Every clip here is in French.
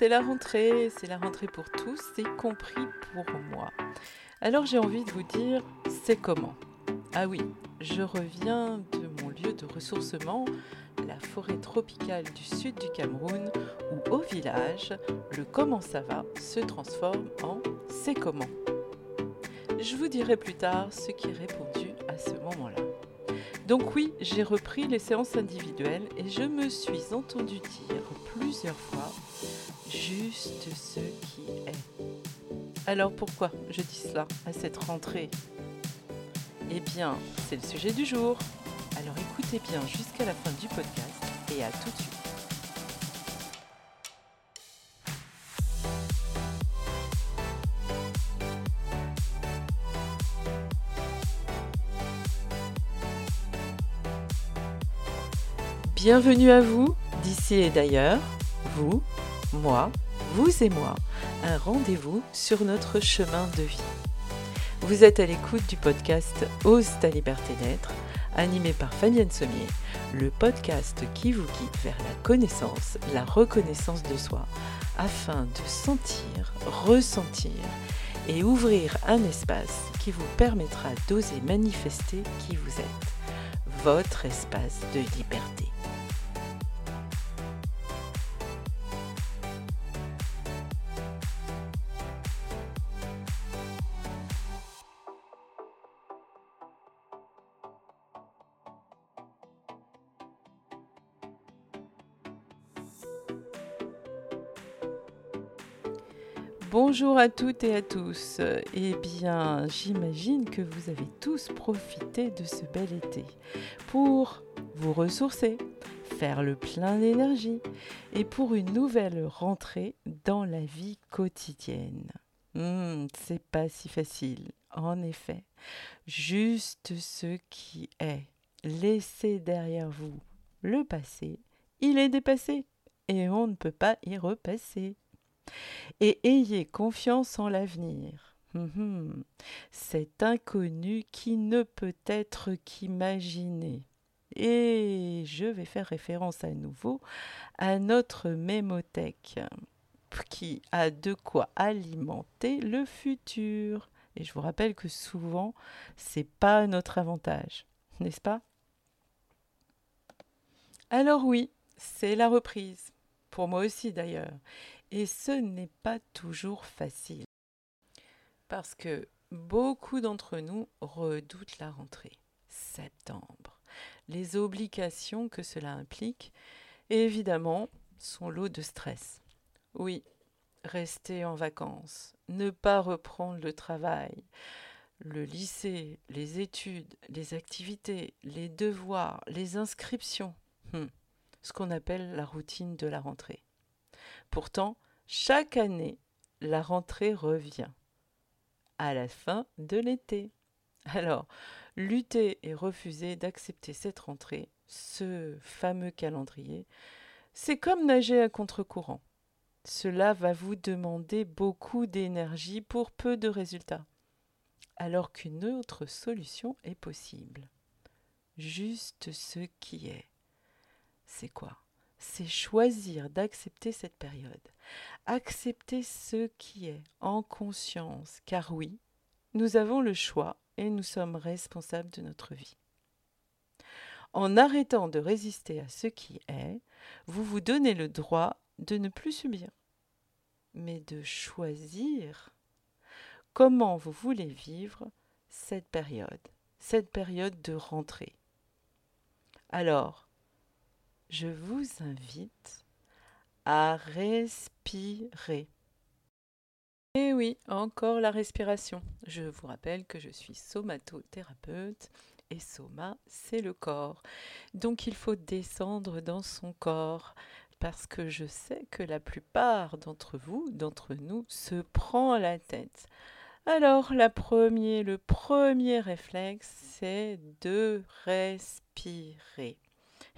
C'est la rentrée, c'est la rentrée pour tous, y compris pour moi. Alors j'ai envie de vous dire, c'est comment? Ah oui, je reviens de mon lieu de ressourcement, la forêt tropicale du sud du Cameroun, où au village, le comment ça va se transforme en c'est comment. Je vous dirai plus tard ce qui est répondu à ce moment-là. Donc oui, j'ai repris les séances individuelles et je me suis entendu dire plusieurs fois juste ce qui est. Alors pourquoi je dis cela à cette rentrée? Eh bien, c'est le sujet du jour. Alors écoutez bien jusqu'à la fin du podcast et à tout de suite. Bienvenue à vous, d'ici et d'ailleurs, vous, moi, vous et moi, un rendez-vous sur notre chemin de vie. Vous êtes à l'écoute du podcast Ose ta liberté d'être, animé par Fabienne Sommier, le podcast qui vous guide vers la connaissance, la reconnaissance de soi, afin de sentir, ressentir et ouvrir un espace qui vous permettra d'oser manifester qui vous êtes, votre espace de liberté. Bonjour à toutes et à tous. Eh bien, j'imagine que vous avez tous profité de ce bel été pour vous ressourcer, faire le plein d'énergie et pour une nouvelle rentrée dans la vie quotidienne. Hmm, c'est pas si facile, en effet. Juste ce qui est. Laissez derrière vous le passé. Il est dépassé et on ne peut pas y repasser et ayez confiance en l'avenir. Hum, hum. C'est inconnu qui ne peut être qu'imaginé. Et je vais faire référence à nouveau à notre mémothèque qui a de quoi alimenter le futur. Et je vous rappelle que souvent, c'est pas notre avantage, n'est-ce pas? Alors oui, c'est la reprise. Pour moi aussi d'ailleurs. Et ce n'est pas toujours facile. Parce que beaucoup d'entre nous redoutent la rentrée. Septembre. Les obligations que cela implique, évidemment, sont l'eau de stress. Oui, rester en vacances, ne pas reprendre le travail, le lycée, les études, les activités, les devoirs, les inscriptions. Hmm. ce qu'on appelle la routine de la rentrée. Pourtant, chaque année, la rentrée revient à la fin de l'été. Alors, lutter et refuser d'accepter cette rentrée, ce fameux calendrier, c'est comme nager à contre-courant. Cela va vous demander beaucoup d'énergie pour peu de résultats, alors qu'une autre solution est possible. Juste ce qui est. C'est quoi? C'est choisir d'accepter cette période. Accepter ce qui est en conscience, car oui, nous avons le choix et nous sommes responsables de notre vie. En arrêtant de résister à ce qui est, vous vous donnez le droit de ne plus subir, mais de choisir comment vous voulez vivre cette période, cette période de rentrée. Alors, je vous invite à respirer. Et oui, encore la respiration. Je vous rappelle que je suis somatothérapeute et soma, c'est le corps. Donc il faut descendre dans son corps parce que je sais que la plupart d'entre vous, d'entre nous, se prend la tête. Alors, la premier, le premier réflexe, c'est de respirer.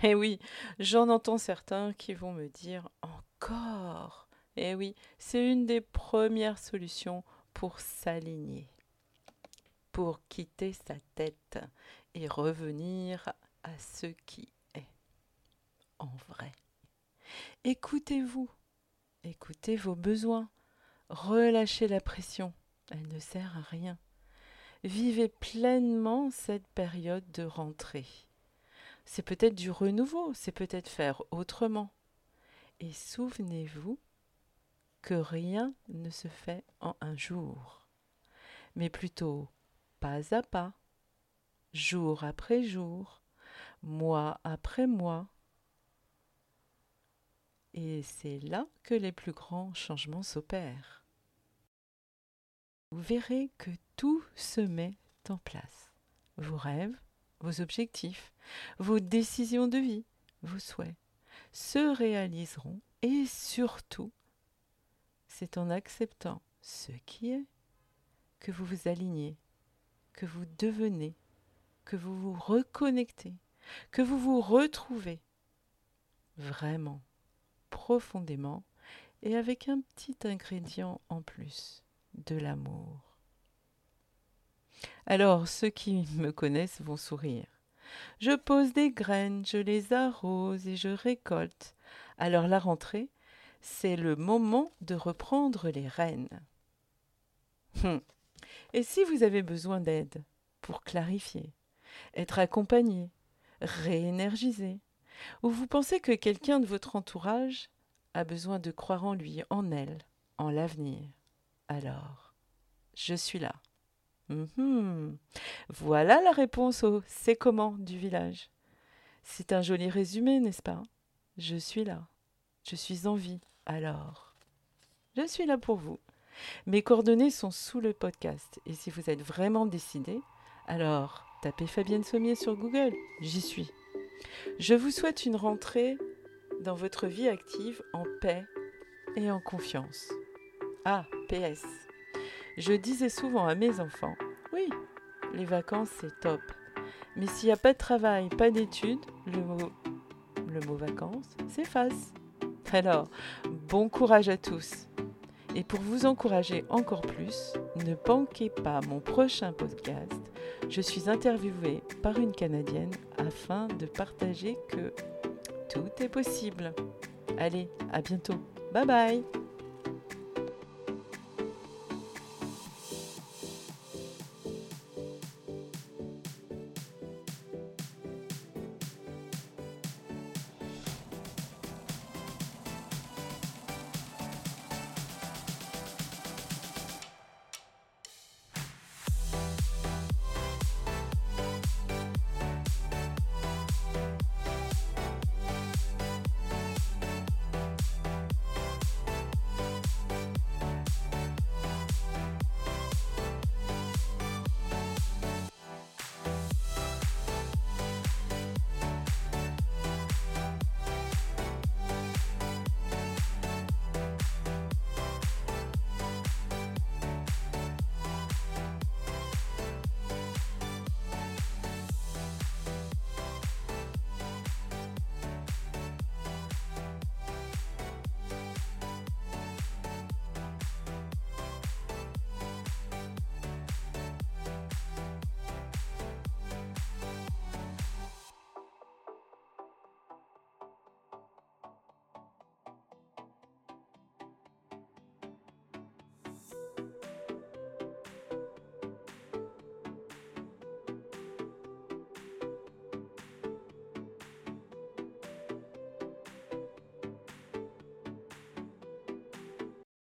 Eh oui, j'en entends certains qui vont me dire encore. Eh oui, c'est une des premières solutions pour s'aligner, pour quitter sa tête et revenir à ce qui est en vrai. Écoutez-vous, Écoutez vos besoins. Relâchez la pression. Elle ne sert à rien. Vivez pleinement cette période de rentrée. C'est peut-être du renouveau, c'est peut-être faire autrement. Et souvenez-vous que rien ne se fait en un jour, mais plutôt pas à pas, jour après jour, mois après mois. Et c'est là que les plus grands changements s'opèrent. Vous verrez que tout se met en place. Vos rêves, vos objectifs, vos décisions de vie, vos souhaits se réaliseront et surtout, c'est en acceptant ce qui est que vous vous alignez, que vous devenez, que vous vous reconnectez, que vous vous retrouvez vraiment, profondément et avec un petit ingrédient en plus, de l'amour. Alors ceux qui me connaissent vont sourire. Je pose des graines, je les arrose et je récolte. Alors la rentrée, c'est le moment de reprendre les rênes. Hum. Et si vous avez besoin d'aide pour clarifier, être accompagné, réénergiser, ou vous pensez que quelqu'un de votre entourage a besoin de croire en lui, en elle, en l'avenir, alors je suis là. Mhm. Voilà la réponse au c'est comment du village. C'est un joli résumé, n'est-ce pas? Je suis là. Je suis en vie. Alors, je suis là pour vous. Mes coordonnées sont sous le podcast. Et si vous êtes vraiment décidé, alors tapez Fabienne Sommier sur Google. J'y suis. Je vous souhaite une rentrée dans votre vie active en paix et en confiance. Ah, PS. Je disais souvent à mes enfants, oui, les vacances c'est top. Mais s'il n'y a pas de travail, pas d'études, le mot, le mot vacances s'efface. Alors, bon courage à tous. Et pour vous encourager encore plus, ne manquez pas mon prochain podcast. Je suis interviewée par une Canadienne afin de partager que tout est possible. Allez, à bientôt. Bye bye